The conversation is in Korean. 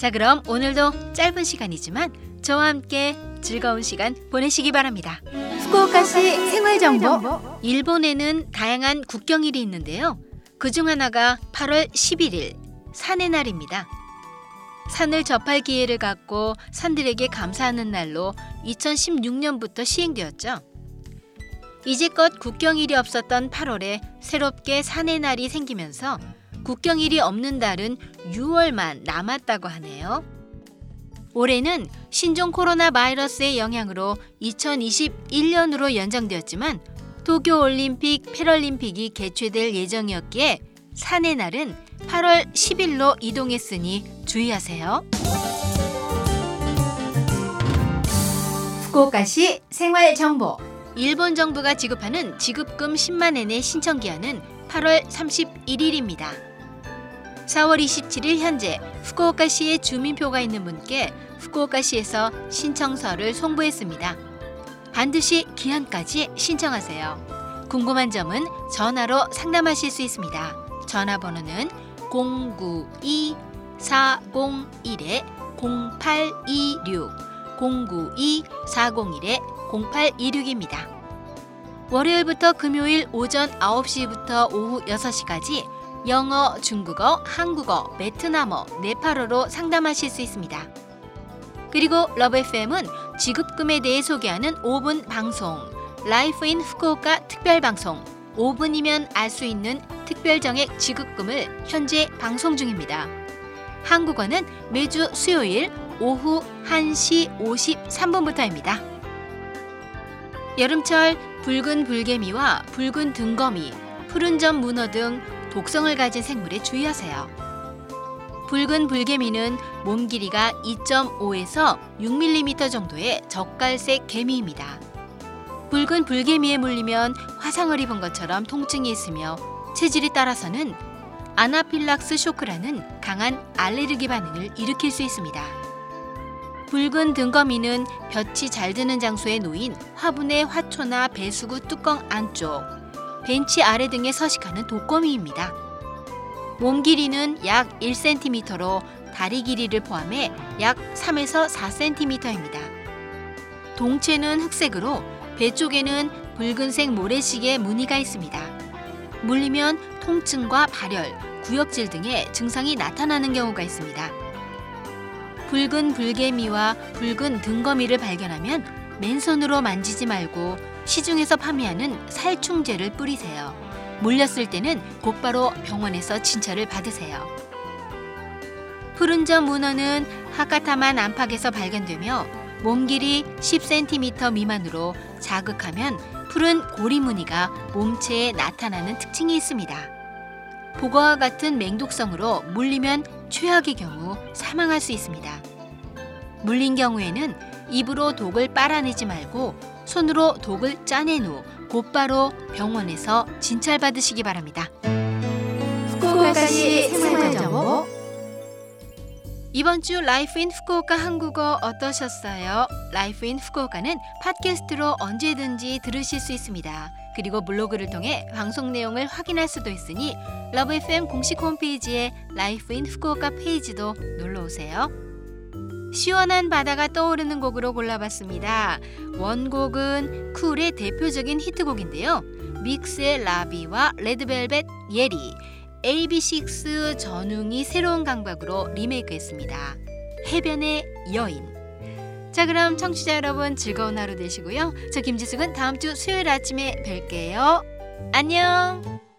자, 그럼 오늘도 짧은 시간이지만 저와 함께 즐거운 시간 보내시기 바랍니다. 후쿠오카시 생활 정보. 일본에는 다양한 국경일이 있는데요. 그 중 하나가 8월 11일 산의 날입니다. 산을 접할 기회를 갖고 산들에게 감사하는 날로 2016년부터 시행되었죠. 이제껏 국경일이 없었던 8월에 새롭게 산의 날이 생기면서 국경일이 없는 달은 6월만 남았다고 하네요. 올해는 신종 코로나 바이러스의 영향으로 2021년으로 연장되었지만 도쿄 올림픽, 패럴림픽이 개최될 예정이었기에 산의 날은 8월 10일로 이동했으니 주의하세요. 후쿠오카시 생활 정보. 일본 정부가 지급하는 지급금 10만 엔의 신청 기한은 8월 31일입니다. 4월 27일 현재 후쿠오카시에 주민표가 있는 분께 후쿠오카시에서 신청서를 송부했습니다. 반드시 기한까지 신청하세요. 궁금한 점은 전화로 상담하실 수 있습니다. 전화번호는 092-401-0826 092-401-0826입니다. 월요일부터 금요일 오전 9시부터 오후 6시까지 영어, 중국어, 한국어, 베트남어, 네팔어로 상담하실 수 있습니다. 그리고 Love FM은 지급금에 대해 소개하는 5분 방송, Life in Fukuoka 특별 방송, 5분이면 알 수 있는 특별정액 지급금을 현재 방송 중입니다. 한국어는 매주 수요일 오후 1시 53분부터입니다. 여름철 붉은 불개미와 붉은 등거미, 푸른 점 문어 등 독성을 가진 생물에 주의하세요. 붉은 불개미는 몸 길이가 2.5에서 6mm 정도의 젓갈색 개미입니다. 붉은 불개미에 물리면 화상을 입은 것처럼 통증이 있으며 체질에 따라서는 아나필락스 쇼크라는 강한 알레르기 반응을 일으킬 수 있습니다. 붉은 등거미는 볕이 잘 드는 장소에 놓인 화분의 화초나 배수구 뚜껑 안쪽, 벤치 아래 등에 서식하는 독거미입니다. 몸 길이는 약 1cm로 다리 길이를 포함해 약 3에서 4cm입니다. 동체는 흑색으로 배 쪽에는 붉은색 모래시계 무늬가 있습니다. 물리면 통증과 발열, 구역질 등의 증상이 나타나는 경우가 있습니다. 붉은 불개미와 붉은 등거미를 발견하면 맨손으로 만지지 말고 시중에서 판매하는 살충제를 뿌리세요. 물렸을 때는 곧바로 병원에서 진찰을 받으세요. 푸른점 문어는 하카타만 안팎에서 발견되며 몸 길이 10cm 미만으로 자극하면 푸른 고리 무늬가 몸체에 나타나는 특징이 있습니다. 복어와 같은 맹독성으로 물리면 최악의 경우 사망할 수 있습니다. 물린 경우에는 입으로 독을 빨아내지 말고 손으로 독을 짜낸 후 곧바로 병원에서 진찰받으시기 바랍니다. 후쿠오카시 생활정보 이번 주 Life in Fukuoka 한국어 어떠셨어요? Life in Fukuoka는 팟캐스트로 언제든지 들으실 수 있습니다. 그리고 블로그를 통해 방송 내용을 확인할 수도 있으니 Love FM 공식 홈페이지에 Life in Fukuoka 페이지로 놀러 오세요. 시원한 바다가 떠오르는 곡으로 골라봤습니다. 원곡은 쿨의 대표적인 히트곡인데요. 빅스의 라비와 레드벨벳 예리, AB6IX 전웅이 새로운 감각으로 리메이크했습니다. 해변의 여인. 자 그럼 청취자 여러분 즐거운 하루 되시고요. 저 김지숙은 다음 주 수요일 아침에 뵐게요. 안녕.